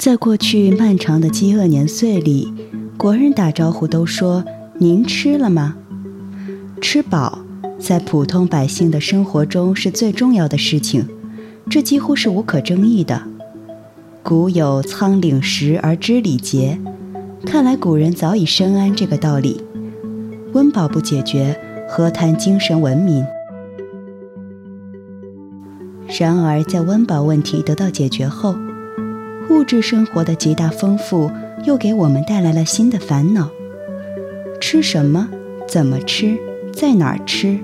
在过去漫长的饥饿年岁里，国人打招呼都说“您吃了吗？”吃饱，在普通百姓的生活中是最重要的事情，这几乎是无可争议的。古有“仓廪实而知礼节”，看来古人早已深谙这个道理。温饱不解决，何谈精神文明？然而，在温饱问题得到解决后，物质生活的极大丰富又给我们带来了新的烦恼：吃什么？怎么吃？在哪儿吃？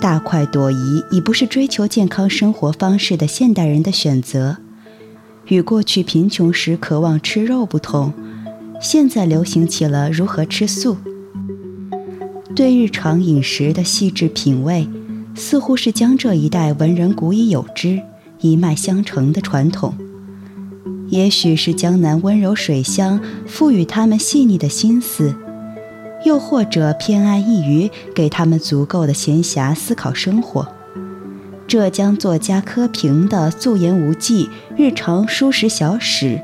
大快朵颐已不是追求健康生活方式的现代人的选择。与过去贫穷时渴望吃肉不同，现在流行起了如何吃素。对日常饮食的细致品味。似乎是江浙一带文人古已有之、一脉相承的传统，也许是江南温柔水乡赋予他们细腻的心思，又或者偏安一隅，给他们足够的闲暇思考生活。浙江作家柯平的素颜无忌日常书食小史，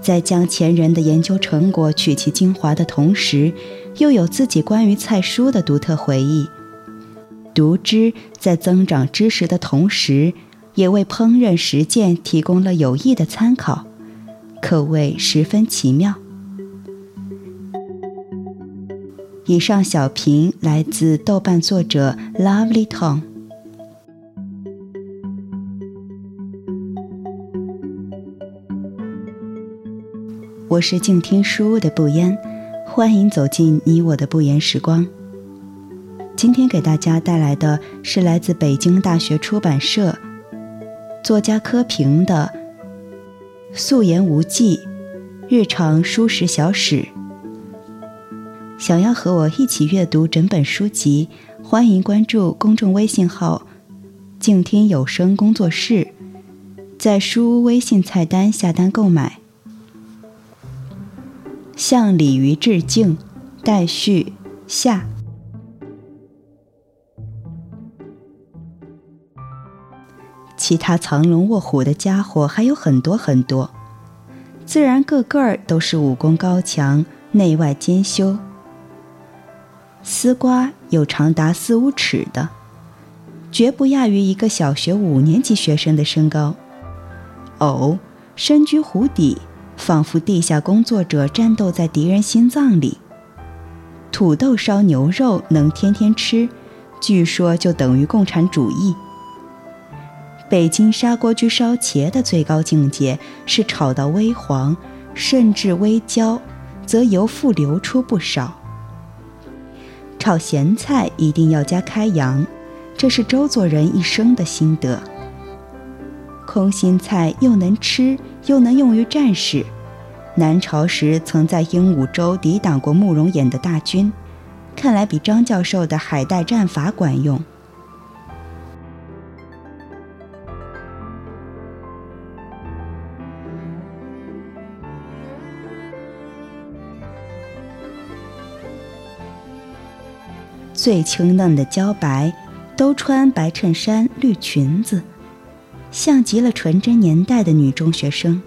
在将前人的研究成果取其精华的同时，又有自己关于菜蔬的独特回忆。读之在增长知识的同时，也为烹饪实践提供了有益的参考，可谓十分奇妙。以上小评来自豆瓣作者 Lovely Tom。我是静听书屋的不言，欢迎走进你我的不言时光。今天给大家带来的是来自北京大学出版社作家柯平的《素颜无忌日常书食小史》。想要和我一起阅读整本书籍，欢迎关注公众微信号“静听有声工作室”，在书屋微信菜单下单购买。向鲤鱼致敬，待续下。其他藏龙卧虎的家伙还有很多很多，自然个个都是武功高强、内外兼修。丝瓜有长达四五尺的，绝不亚于一个小学五年级学生的身高。藕身居湖底，仿佛地下工作者战斗在敌人心脏里。土豆烧牛肉能天天吃，据说就等于共产主义。北京砂锅居烧茄的最高境界是炒到微黄，甚至微焦，则油复流出不少。炒咸菜一定要加开阳，这是周作人一生的心得。空心菜又能吃又能用于战事，南朝时曾在鹦鹉洲抵挡过慕容衍的大军，看来比张教授的海带战法管用。最清嫩的茭白，都穿白衬衫、绿裙子，像极了纯真年代的女中学生。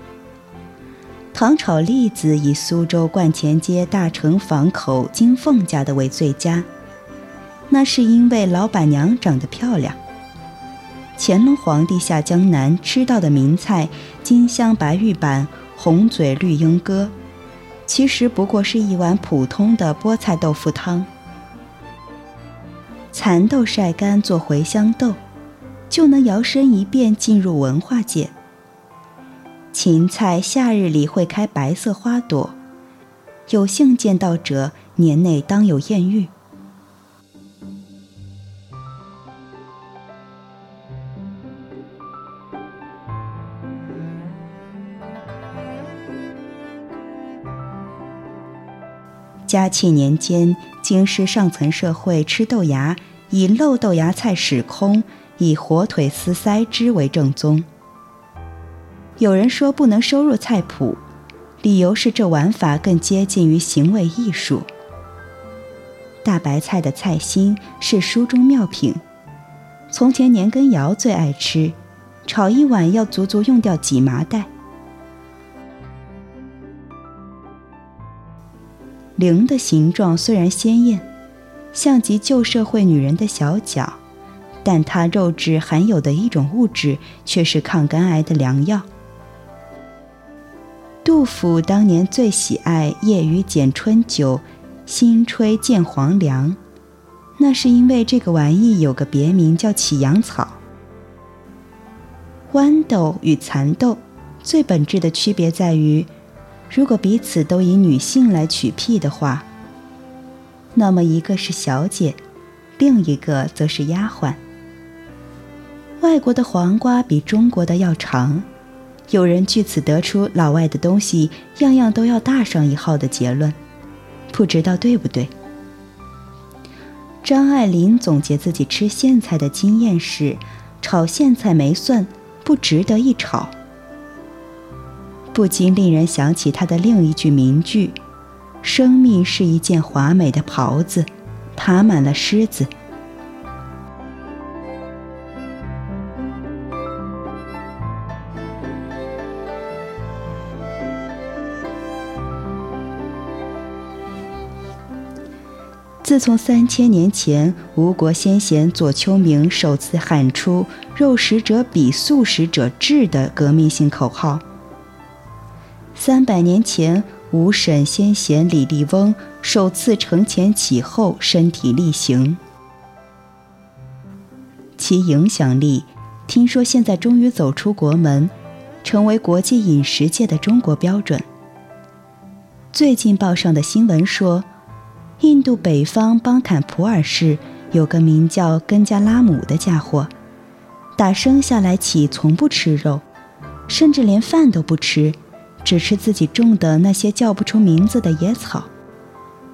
糖炒栗子以苏州观前街大成坊口金凤家的为最佳，那是因为老板娘长得漂亮。乾隆皇帝下江南吃到的名菜金镶白玉板、红嘴绿鹦哥，其实不过是一碗普通的菠菜豆腐汤。蚕豆晒干做茴香豆，就能摇身一变进入文化界。芹菜夏日里会开白色花朵，有幸见到者年内当有艳遇。嘉庆年间，京师上层社会吃豆芽，以漏豆芽菜始空，以火腿丝塞之为正宗。有人说不能收入菜谱，理由是这玩法更接近于行为艺术。大白菜的菜心是书中妙品，从前年羹尧最爱吃，炒一碗要足足用掉几麻袋。零的形状虽然鲜艳，像极旧社会女人的小脚，但它肉质含有的一种物质却是抗肝癌的良药。杜甫当年最喜爱“夜雨剪春酒，新炊见黄粱”，那是因为这个玩意有个别名叫起阳草。豌豆与蚕豆最本质的区别在于，如果彼此都以女性来取替的话，那么一个是小姐，另一个则是丫鬟。外国的黄瓜比中国的要长。有人据此得出老外的东西样样都要大上一号的结论，不知道对不对？张爱玲总结自己吃苋菜的经验是：炒苋菜没蒜，不值得一炒。不禁令人想起他的另一句名句：“生命是一件华美的袍子，爬满了虱子。”自从三千年前吴国先贤左丘明首次喊出“肉食者鄙，素食者智”的革命性口号，三百年前吴沈先贤李笠翁首次承前启后身体力行，其影响力，听说现在终于走出国门，成为国际饮食界的中国标准。最近报上的新闻说。印度北方邦坎普尔市有个名叫根加拉姆的家伙，打生下来起从不吃肉，甚至连饭都不吃，只吃自己种的那些叫不出名字的野草，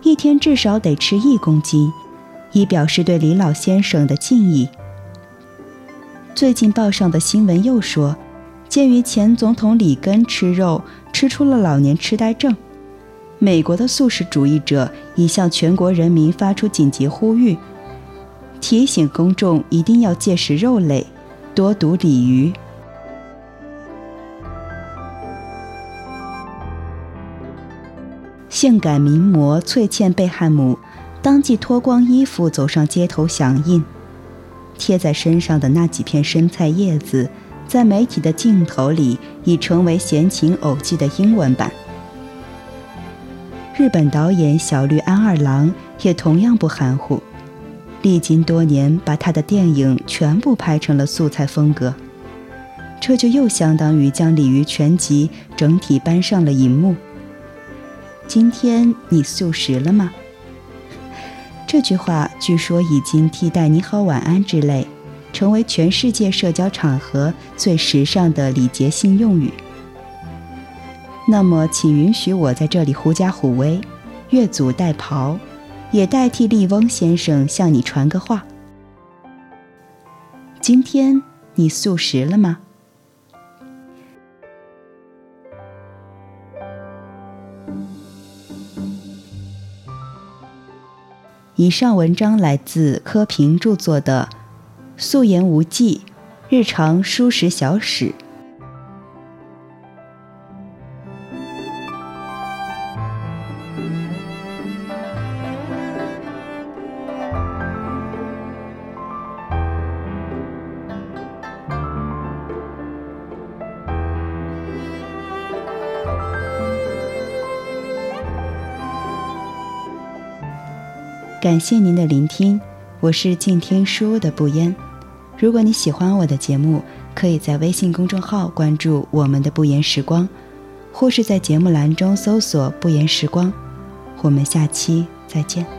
一天至少得吃一公斤，以表示对李老先生的敬意。最近报上的新闻又说，鉴于前总统里根吃肉吃出了老年痴呆症。美国的素食主义者已向全国人民发出紧急呼吁，提醒公众一定要戒食肉类，多读鲤鱼。性感名模翠茜·贝汉姆当即脱光衣服走上街头响应，贴在身上的那几片生菜叶子，在媒体的镜头里已成为闲情偶记的英文版。日本导演小绿安二郎也同样不含糊，历经多年，把他的电影全部拍成了素菜风格。这就又相当于将鲤鱼全集整体搬上了荧幕。今天你素食了吗？这句话据说已经替代“你好晚安”之类，成为全世界社交场合最时尚的礼节性用语。那么，请允许我在这里狐假虎威，越俎代庖，也代替笠翁先生向你传个话：今天你素食了吗？以上文章来自柯平著作的《素颜无忌：日常书食小史》。感谢您的聆听，我是静听书屋的不言。如果你喜欢我的节目，可以在微信公众号关注我们的不言时光，或是在节目栏中搜索“不言时光”。我们下期再见。